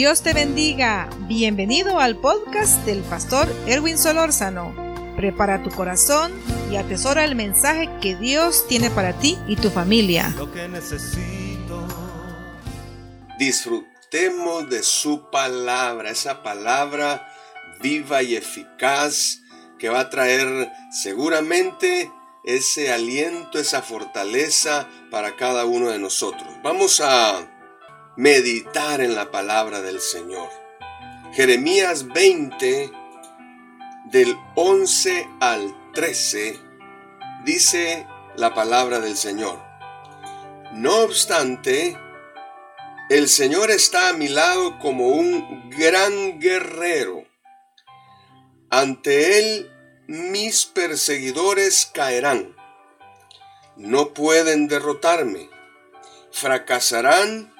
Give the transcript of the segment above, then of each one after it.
Dios te bendiga. Bienvenido al podcast del pastor Erwin Solórzano. Prepara tu corazón y atesora el mensaje que Dios tiene para ti y tu familia. Lo que necesito. Disfrutemos de su palabra, esa palabra viva y eficaz que va a traer seguramente ese aliento, esa fortaleza para cada uno de nosotros. Vamos a meditar en la palabra del Señor. Jeremías 20, del 11 al 13, dice la palabra del Señor. No obstante, el Señor está a mi lado como un gran guerrero. Ante Él mis perseguidores caerán. No pueden derrotarme. Fracasarán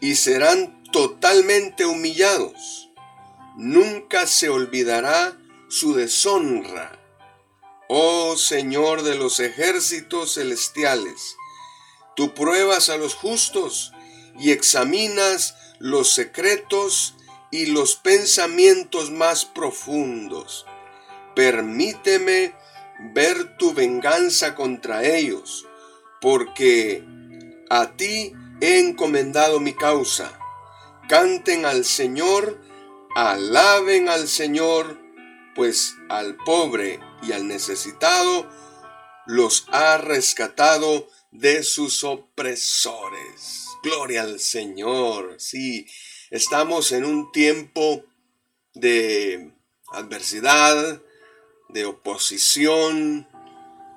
y serán totalmente humillados. Nunca se olvidará su deshonra. Oh Señor de los ejércitos celestiales, tú pruebas a los justos y examinas los secretos y los pensamientos más profundos. Permíteme ver tu venganza contra ellos, porque a ti he encomendado mi causa. Canten al Señor, alaben al Señor, pues al pobre y al necesitado los ha rescatado de sus opresores. Gloria al Señor. Sí, estamos en un tiempo de adversidad, de oposición,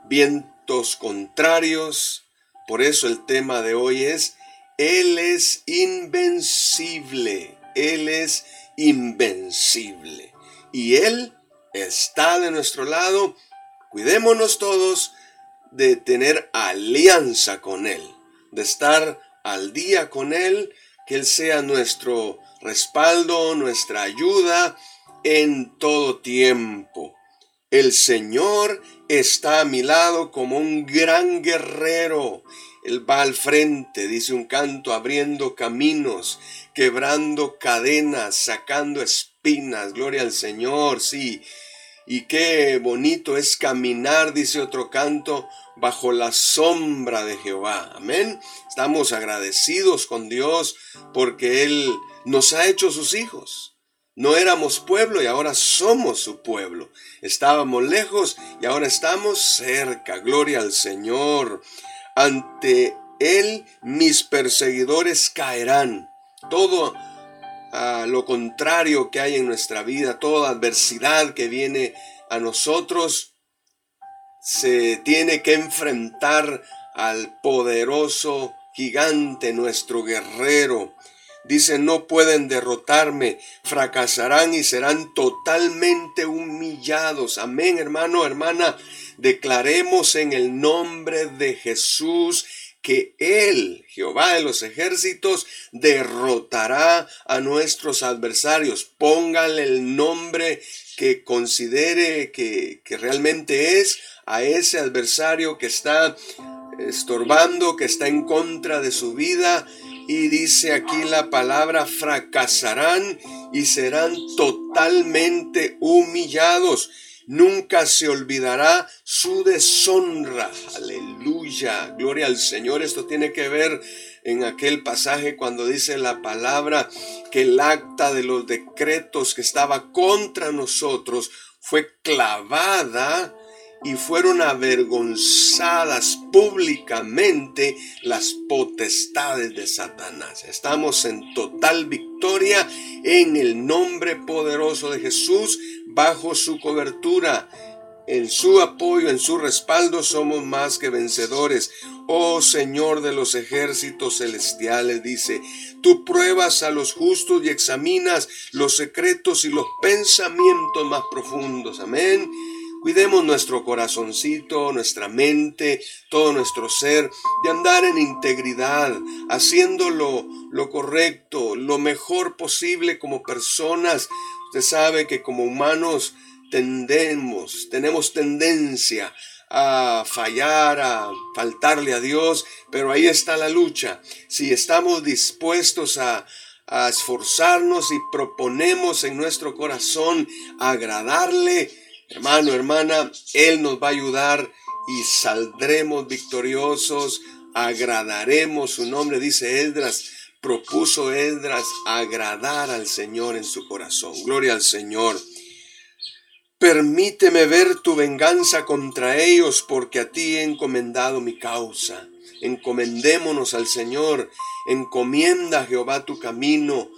vientos contrarios. Por eso el tema de hoy es él es invencible. Él es invencible. Y Él está de nuestro lado. Cuidémonos todos de tener alianza con Él, de estar al día con Él, que Él sea nuestro respaldo, nuestra ayuda en todo tiempo. El Señor está a mi lado como un gran guerrero él va al frente, dice un canto, abriendo caminos, quebrando cadenas, sacando espinas. Gloria al Señor, sí. Y qué bonito es caminar, dice otro canto, bajo la sombra de Jehová. Amén. Estamos agradecidos con Dios porque Él nos ha hecho sus hijos. No éramos pueblo y ahora somos su pueblo. Estábamos lejos y ahora estamos cerca. Gloria al Señor. Ante él mis perseguidores caerán. Todo a lo contrario que hay en nuestra vida, toda adversidad que viene a nosotros, se tiene que enfrentar al poderoso gigante, nuestro guerrero. Dice, no pueden derrotarme, fracasarán y serán totalmente humillados. Amén, hermano, hermana. Declaremos en el nombre de Jesús que Él, Jehová de los ejércitos, derrotará a nuestros adversarios. Póngale el nombre que considere que, que realmente es a ese adversario que está estorbando, que está en contra de su vida y dice aquí la palabra, fracasarán y serán totalmente humillados. Nunca se olvidará su deshonra. Aleluya. Gloria al Señor. Esto tiene que ver en aquel pasaje cuando dice la palabra que el acta de los decretos que estaba contra nosotros fue clavada y fueron avergonzadas públicamente las potestades de Satanás. Estamos en total victoria en el nombre poderoso de Jesús, bajo su cobertura. En su apoyo, en su respaldo somos más que vencedores. Oh Señor de los ejércitos celestiales, dice, tú pruebas a los justos y examinas los secretos y los pensamientos más profundos. Amén. Cuidemos nuestro corazoncito, nuestra mente, todo nuestro ser, de andar en integridad, haciendo lo, lo correcto, lo mejor posible como personas. Usted sabe que como humanos tendemos, tenemos tendencia a fallar, a faltarle a Dios, pero ahí está la lucha. Si estamos dispuestos a, a esforzarnos y proponemos en nuestro corazón agradarle, hermano, hermana, Él nos va a ayudar y saldremos victoriosos, agradaremos su nombre, dice Esdras, propuso Esdras agradar al Señor en su corazón. Gloria al Señor. Permíteme ver tu venganza contra ellos, porque a ti he encomendado mi causa. Encomendémonos al Señor, encomienda a Jehová tu camino.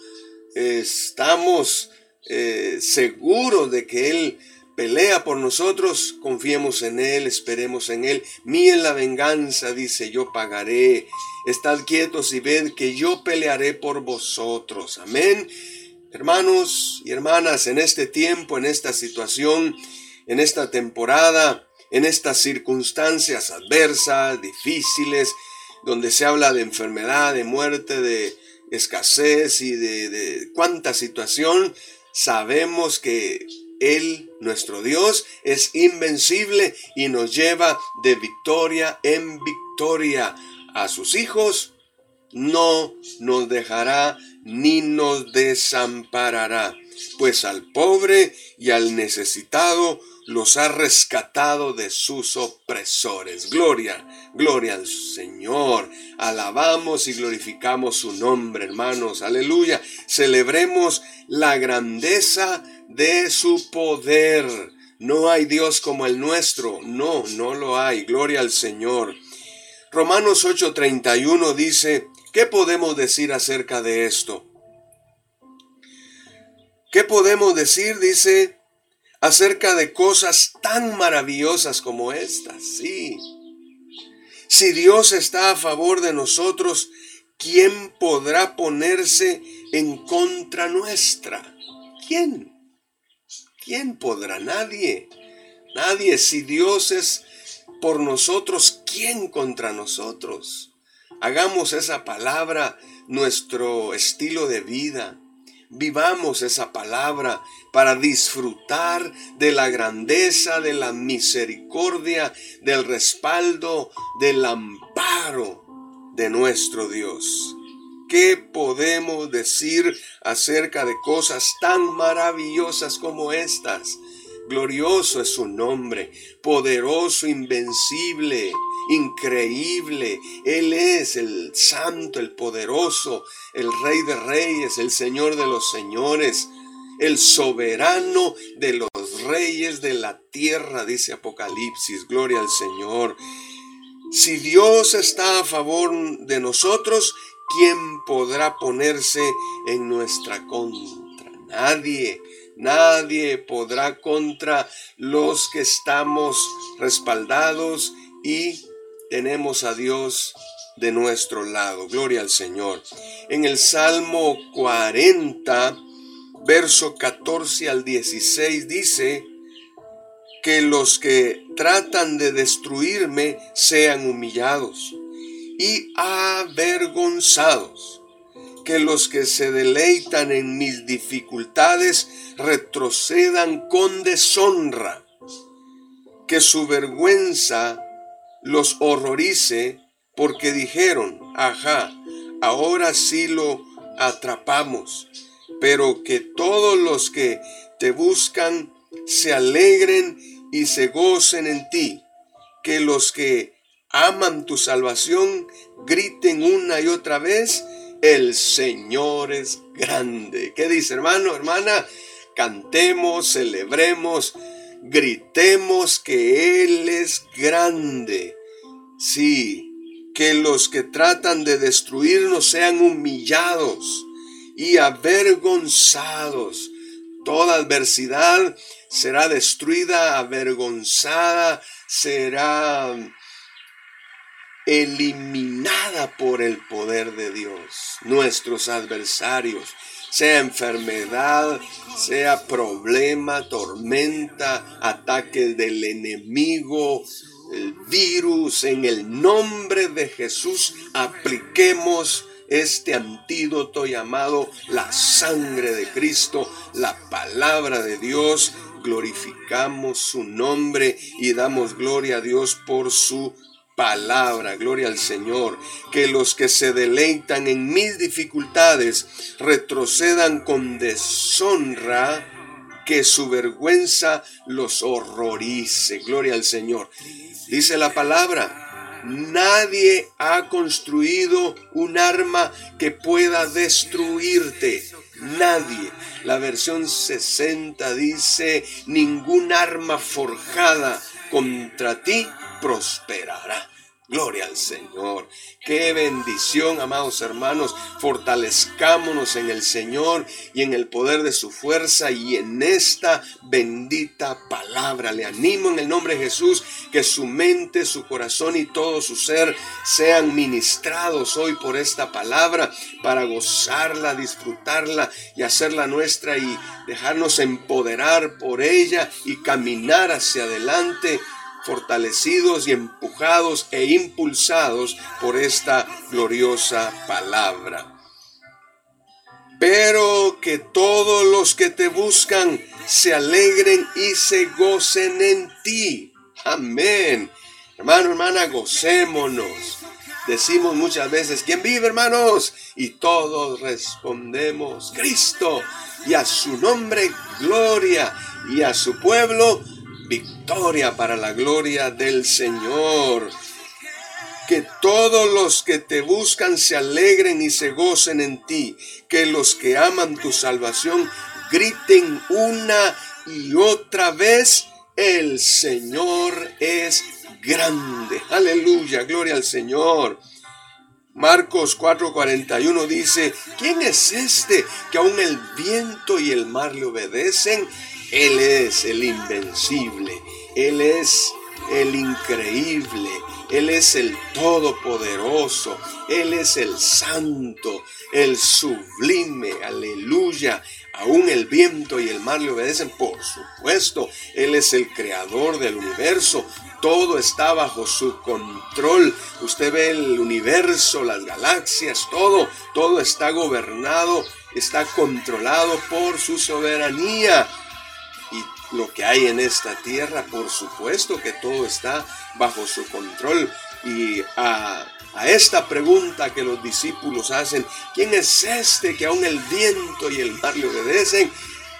Estamos eh, seguros de que Él pelea por nosotros, confiemos en Él, esperemos en Él. Mía la venganza, dice, yo pagaré. Estad quietos y ved que yo pelearé por vosotros. Amén. Hermanos y hermanas, en este tiempo, en esta situación, en esta temporada, en estas circunstancias adversas, difíciles, donde se habla de enfermedad, de muerte, de escasez y de, cuánta situación, sabemos que Él, nuestro Dios, es invencible y nos lleva de victoria en victoria. A sus hijos no nos dejará ni nos desamparará, pues al pobre y al necesitado los ha rescatado de sus opresores. Gloria, gloria al Señor. Alabamos y glorificamos su nombre, hermanos. Aleluya. Celebremos la grandeza de su poder. No hay Dios como el nuestro. No, no lo hay. Gloria al Señor. Romanos 8:31 dice, ¿Qué podemos decir acerca de esto? ¿Qué podemos decir, dice, acerca de cosas tan maravillosas como estas? Sí. Si Dios está a favor de nosotros, ¿quién podrá ponerse en contra nuestra? ¿Quién? ¿Quién podrá? Nadie. Nadie. Si Dios es por nosotros, ¿quién contra nosotros? Hagamos esa palabra nuestro estilo de vida. Vivamos esa palabra para disfrutar de la grandeza, de la misericordia, del respaldo, del amparo de nuestro Dios. ¿Qué podemos decir acerca de cosas tan maravillosas como estas? Glorioso es su nombre, poderoso, invencible, increíble. Él es el santo, el poderoso, el rey de reyes, el señor de los señores, el soberano de los reyes de la tierra, dice Apocalipsis. Gloria al Señor. Si Dios está a favor de nosotros, ¿quién podrá ponerse en nuestra contra? Nadie. Nadie podrá contra los que estamos respaldados y tenemos a Dios de nuestro lado. Gloria al Señor. En el Salmo 40, verso 14 al 16 dice, que los que tratan de destruirme sean humillados y avergonzados, que los que se deleitan en mis dificultades retrocedan con deshonra, que su vergüenza los horrorice porque dijeron, ajá, ahora sí lo atrapamos, pero que todos los que te buscan se alegren y se gocen en ti, que los que aman tu salvación griten una y otra vez, el Señor es grande. ¿Qué dice hermano, hermana? Cantemos, celebremos gritemos que Él es grande. Sí, que los que tratan de destruirnos sean humillados y avergonzados. Toda adversidad será destruida, avergonzada, será eliminada por el poder de Dios. Nuestros adversarios sea enfermedad, sea problema, tormenta, ataque del enemigo, el virus, en el nombre de Jesús apliquemos este antídoto llamado la sangre de Cristo, la palabra de Dios, glorificamos su nombre y damos gloria a Dios por su palabra, gloria al Señor, que los que se deleitan en mis dificultades retrocedan con deshonra, que su vergüenza los horrorice, gloria al Señor. Dice la palabra, nadie ha construido un arma que pueda destruirte, nadie. La versión 60 dice, ningún arma forjada contra ti prosperará. Gloria al Señor. Qué bendición, amados hermanos. Fortalezcámonos en el Señor y en el poder de su fuerza y en esta bendita palabra. Le animo en el nombre de Jesús que su mente, su corazón y todo su ser sean ministrados hoy por esta palabra para gozarla, disfrutarla y hacerla nuestra y dejarnos empoderar por ella y caminar hacia adelante fortalecidos y empujados e impulsados por esta gloriosa palabra. Pero que todos los que te buscan se alegren y se gocen en ti. Amén. Hermano, hermana, gocémonos. Decimos muchas veces, ¿quién vive, hermanos? Y todos respondemos, Cristo. Y a su nombre, gloria. Y a su pueblo, victoria para la gloria del Señor. Que todos los que te buscan se alegren y se gocen en ti. Que los que aman tu salvación griten una y otra vez, el Señor es grande. Aleluya, gloria al Señor. Marcos 4:41 dice, ¿quién es este que aun el viento y el mar le obedecen? Él es el invencible, Él es el increíble, Él es el todopoderoso, Él es el santo, el sublime, aleluya. Aún el viento y el mar le obedecen, por supuesto. Él es el creador del universo. Todo está bajo su control. Usted ve el universo, las galaxias, todo, todo está gobernado, está controlado por su soberanía lo que hay en esta tierra, por supuesto que todo está bajo su control. Y a, esta pregunta que los discípulos hacen, ¿quién es este que aún el viento y el mar le obedecen?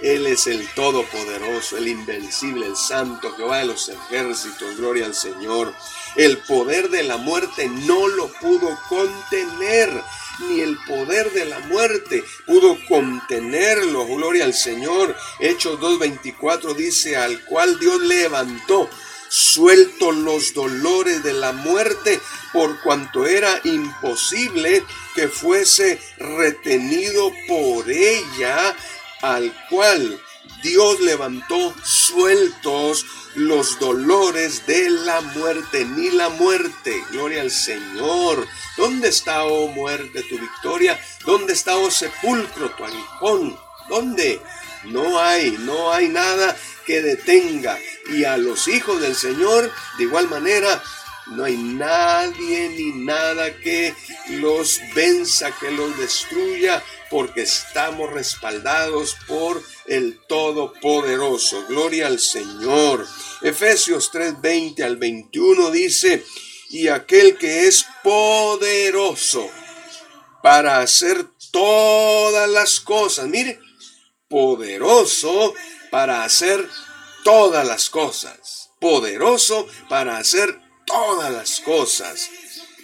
Él es el Todopoderoso, el Invencible, el Santo, Jehová de los ejércitos, gloria al Señor. El poder de la muerte no lo pudo contener ni el poder de la muerte pudo contenerlo. Gloria al Señor. Hechos 2.24 dice, al cual Dios levantó, suelto los dolores de la muerte, por cuanto era imposible que fuese retenido por ella, al cual Dios levantó sueltos los dolores de la muerte, ni la muerte. Gloria al Señor. ¿Dónde está, oh muerte, tu victoria? ¿Dónde está, oh sepulcro, tu aguijón? ¿Dónde? No hay, no hay nada que detenga. Y a los hijos del Señor, de igual manera, no hay nadie ni nada que los venza, que los destruya, porque estamos respaldados por el Todopoderoso. Gloria al Señor. Efesios 3:20 al 21 dice, y aquel que es poderoso para hacer todas las cosas. Mire, poderoso para hacer todas las cosas. Poderoso para hacer todas las cosas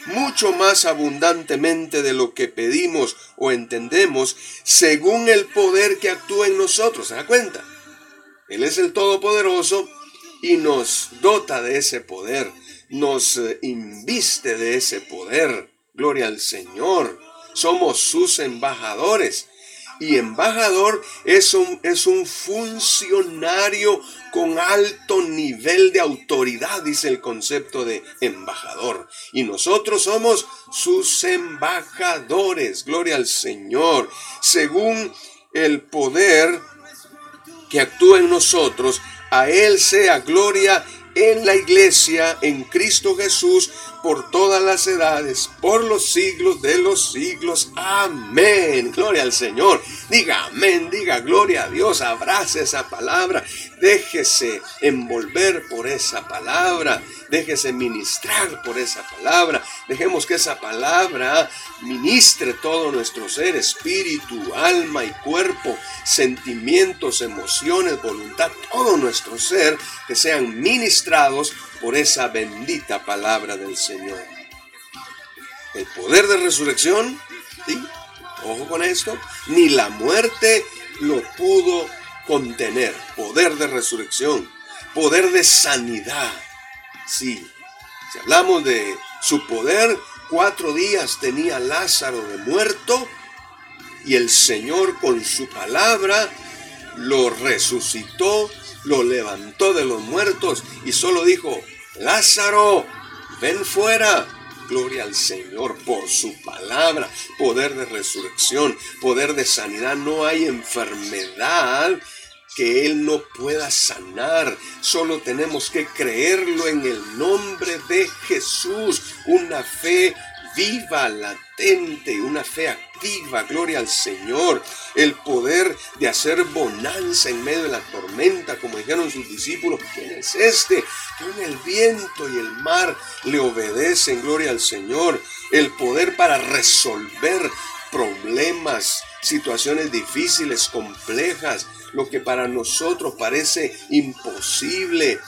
mucho más abundantemente de lo que pedimos o entendemos, según el poder que actúa en nosotros. ¿Se da cuenta? Él es el Todopoderoso y nos dota de ese poder, nos eh, inviste de ese poder. Gloria al Señor. Somos sus embajadores. Y embajador es un, es un funcionario con alto nivel de autoridad, dice el concepto de embajador. Y nosotros somos sus embajadores, gloria al Señor, según el poder que actúa en nosotros, a Él sea gloria en la iglesia, en Cristo Jesús, por todas las edades, por los siglos de los siglos. Amén. Gloria al Señor. Diga amén, diga gloria a Dios, abrace esa palabra, déjese envolver por esa palabra, déjese ministrar por esa palabra, dejemos que esa palabra ministre todo nuestro ser, espíritu, alma y cuerpo, sentimientos, emociones, voluntad, todo nuestro ser, que sean ministrados por esa bendita palabra del Señor. El poder de resurrección, ¿sí? ojo con esto, ni la muerte lo pudo contener. Poder de resurrección, poder de sanidad. Sí, si hablamos de su poder, cuatro días tenía Lázaro de muerto y el Señor con su palabra lo resucitó lo levantó de los muertos y solo dijo, Lázaro, ven fuera. Gloria al Señor por su palabra, poder de resurrección, poder de sanidad. No hay enfermedad que Él no pueda sanar. Solo tenemos que creerlo en el nombre de Jesús. Una fe viva, latente, una fe activa, gloria al Señor, el poder de hacer bonanza en medio de la tormenta, como dijeron sus discípulos, ¿quién es este? Que el viento y el mar le obedecen, gloria al Señor, el poder para resolver problemas, situaciones difíciles, complejas, lo que para nosotros parece imposible,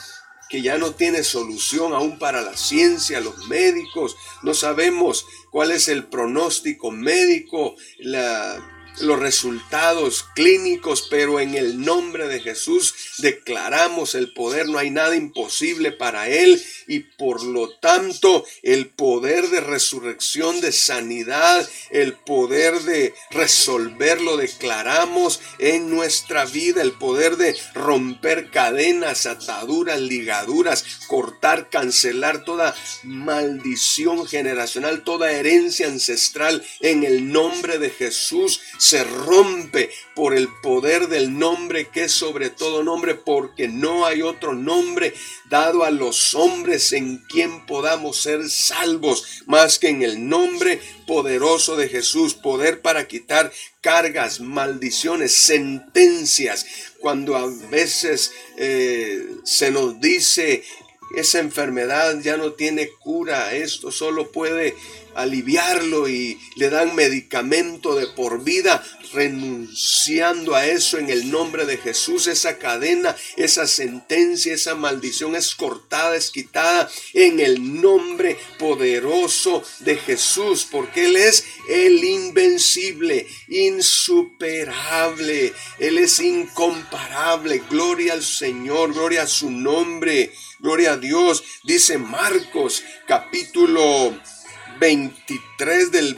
que ya no tiene solución aún para la ciencia, los médicos, no sabemos cuál es el pronóstico médico, la, los resultados clínicos, pero en el nombre de Jesús declaramos el poder, no hay nada imposible para Él y por lo tanto el poder de resurrección, de sanidad, el poder de resolver lo declaramos en nuestra vida, el poder de romper cadenas, ataduras, ligaduras, cortar, cancelar toda maldición generacional, toda herencia ancestral en el nombre de Jesús se rompe por el poder del nombre que es sobre todo nombre, porque no hay otro nombre dado a los hombres en quien podamos ser salvos, más que en el nombre poderoso de Jesús, poder para quitar cargas, maldiciones, sentencias. Cuando a veces eh, se nos dice esa enfermedad ya no tiene cura, esto solo puede aliviarlo y le dan medicamento de por vida, renunciando a eso en el nombre de Jesús. Esa cadena, esa sentencia, esa maldición es cortada, es quitada en el nombre poderoso de Jesús, porque Él es el invencible, insuperable, Él es incomparable. Gloria al Señor, gloria a su nombre, gloria a Dios. Dice Marcos capítulo 23 del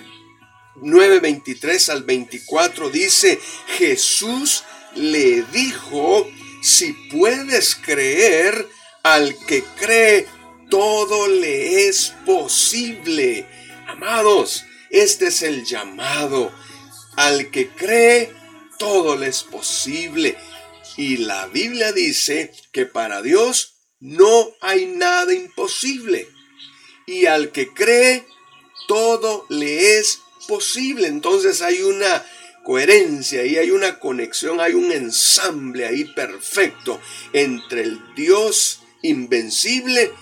9:23 al 24 dice, Jesús le dijo, si puedes creer, al que cree, todo le es posible. Amados, este es el llamado. Al que cree, todo le es posible. Y la Biblia dice que para Dios no hay nada imposible. Y al que cree, todo le es posible. Entonces hay una coherencia y hay una conexión, hay un ensamble ahí perfecto entre el Dios invencible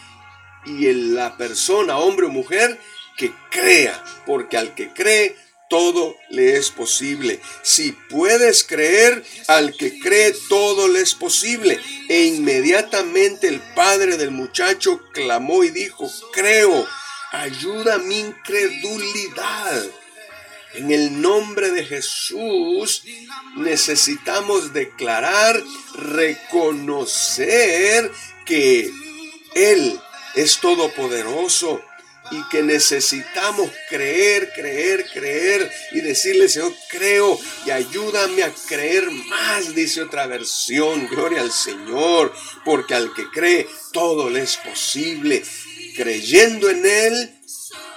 y la persona, hombre o mujer, que crea, porque al que cree, todo le es posible. Si puedes creer, al que cree, todo le es posible. E inmediatamente el padre del muchacho clamó y dijo, creo ayuda mi incredulidad. En el nombre de Jesús necesitamos declarar, reconocer que Él es todopoderoso y que necesitamos creer, creer, creer y decirle, Señor, creo y ayúdame a creer más, dice otra versión, gloria al Señor, porque al que cree todo le es posible creyendo en Él,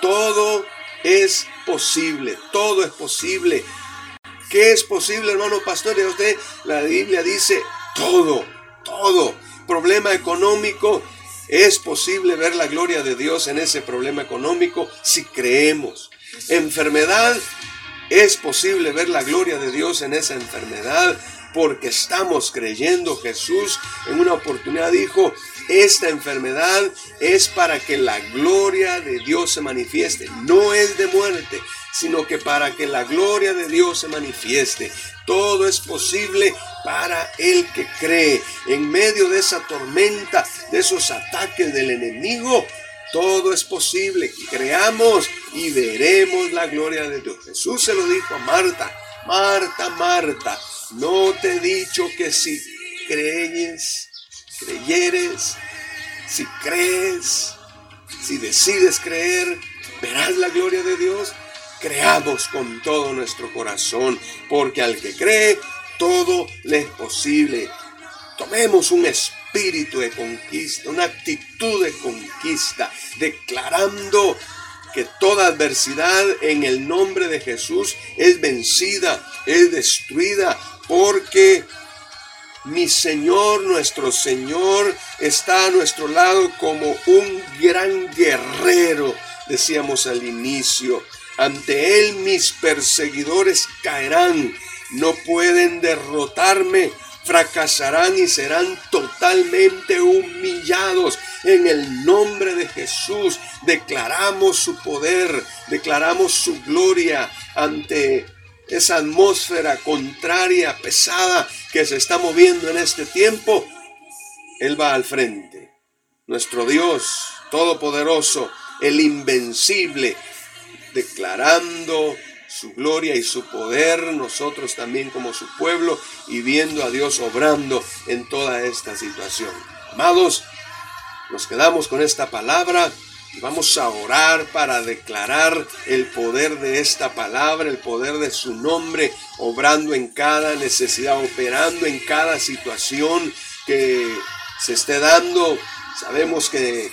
todo es posible, todo es posible. ¿Qué es posible, hermano pastor? Usted, la Biblia dice todo, todo. Problema económico, Es posible ver la gloria de Dios en ese problema económico si creemos. Enfermedad, es posible ver la gloria de Dios en esa enfermedad porque estamos creyendo. Jesús en una oportunidad dijo, esta enfermedad es para que la gloria de Dios se manifieste. No es de muerte, sino que para que la gloria de Dios se manifieste. Todo es posible para el que cree. En medio de esa tormenta, de esos ataques del enemigo, todo es posible. Creamos y veremos la gloria de Dios. Jesús se lo dijo a Marta. Marta, Marta, no te he dicho que si crees, creyeres, si crees, si decides creer, verás la gloria de Dios. Creamos con todo nuestro corazón, porque al que cree, todo le es posible. Tomemos un espíritu de conquista, una actitud de conquista, declarando que toda adversidad en el nombre de Jesús es vencida, es destruida, porque mi Señor, nuestro Señor, está a nuestro lado como un gran guerrero, decíamos al inicio. Ante Él mis perseguidores caerán, no pueden derrotarme, fracasarán y serán totalmente humillados. En el nombre de Jesús declaramos su poder, declaramos su gloria ante esa atmósfera contraria, pesada que se está moviendo en este tiempo, Él va al frente. Nuestro Dios Todopoderoso, el invencible, declarando su gloria y su poder, nosotros también como su pueblo, y viendo a Dios obrando en toda esta situación. Amados, nos quedamos con esta palabra Vamos a orar para declarar el poder de esta palabra, el poder de su nombre, obrando en cada necesidad, operando en cada situación que se esté dando. Sabemos que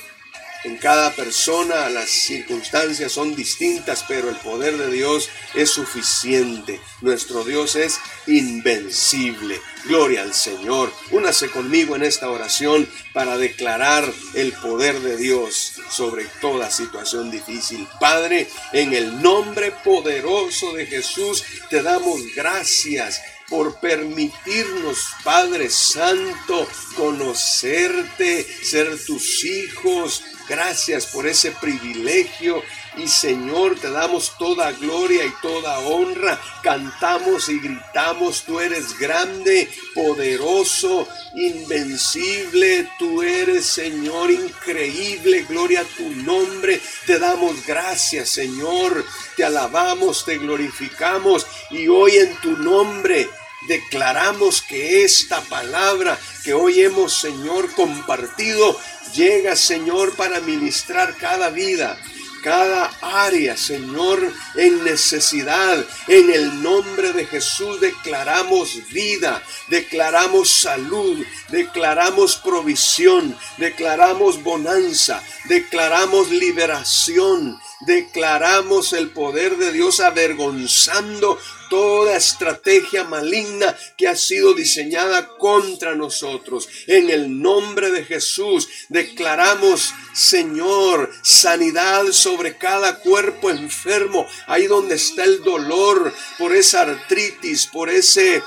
en cada persona las circunstancias son distintas, pero el poder de Dios es suficiente. Nuestro Dios es invencible. Gloria al Señor. Únase conmigo en esta oración para declarar el poder de Dios sobre toda situación difícil. Padre, en el nombre poderoso de Jesús, te damos gracias por permitirnos, Padre Santo, conocerte, ser tus hijos, Gracias por ese privilegio y Señor, te damos toda gloria y toda honra. Cantamos y gritamos, tú eres grande, poderoso, invencible. Tú eres Señor increíble. Gloria a tu nombre. Te damos gracias Señor. Te alabamos, te glorificamos y hoy en tu nombre declaramos que esta palabra que hoy hemos, Señor, compartido, llega, Señor, para ministrar cada vida, cada área, Señor, en necesidad. En el nombre de Jesús declaramos vida, declaramos salud, declaramos provisión, declaramos bonanza, declaramos liberación, declaramos el poder de Dios avergonzando toda estrategia maligna que ha sido diseñada contra nosotros. En el nombre de Jesús declaramos, Señor, sanidad sobre cada cuerpo enfermo, ahí donde está el dolor por esa artritis, por ese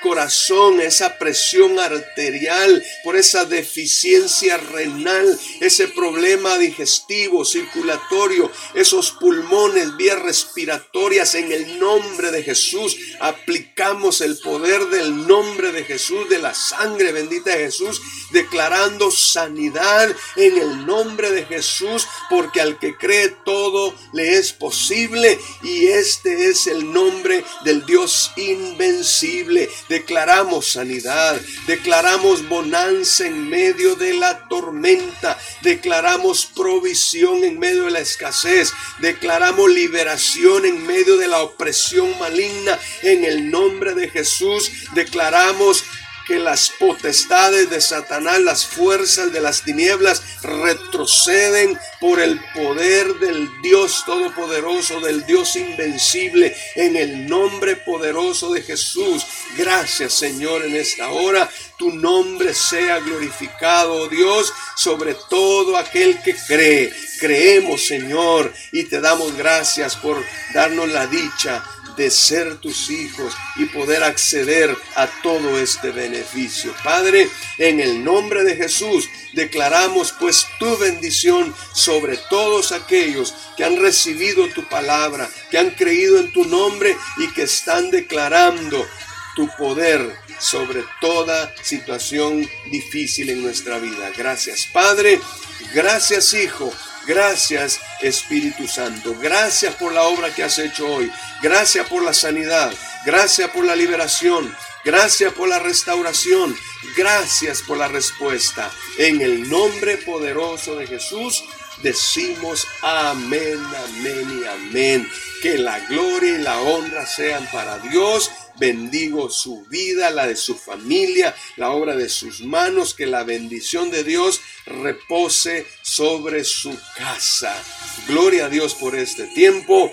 corazón, esa presión arterial, por esa deficiencia renal, ese problema digestivo, circulatorio, esos pulmones, vías respiratorias, en el nombre de Jesús, aplicamos el poder del nombre de Jesús, de la sangre bendita de Jesús, declarando sanidad en el nombre de Jesús, porque al que cree todo le es posible y este es el nombre del Dios invencible declaramos sanidad, declaramos bonanza en medio de la tormenta, declaramos provisión en medio de la escasez, declaramos liberación en medio de la opresión maligna. En el nombre de Jesús declaramos que las potestades de Satanás, las fuerzas de las tinieblas retroceden por el poder del Dios Todopoderoso, del Dios invencible, en el nombre poderoso de Jesús. Gracias Señor en esta hora. Tu nombre sea glorificado, oh Dios, sobre todo aquel que cree. Creemos Señor y te damos gracias por darnos la dicha de ser tus hijos y poder acceder a todo este beneficio. Padre, en el nombre de Jesús declaramos pues tu bendición sobre todos aquellos que han recibido tu palabra, que han creído en tu nombre y que están declarando tu poder sobre toda situación difícil en nuestra vida. Gracias Padre, gracias Hijo Gracias Espíritu Santo. Gracias por la obra que has hecho hoy. Gracias por la sanidad. Gracias por la liberación. Gracias por la restauración. Gracias por la respuesta. En el nombre poderoso de Jesús decimos amén, amén y amén. Que la gloria y la honra sean para Dios bendigo su vida, la de su familia, la obra de sus manos, que la bendición de Dios repose sobre su casa. Gloria a Dios por este tiempo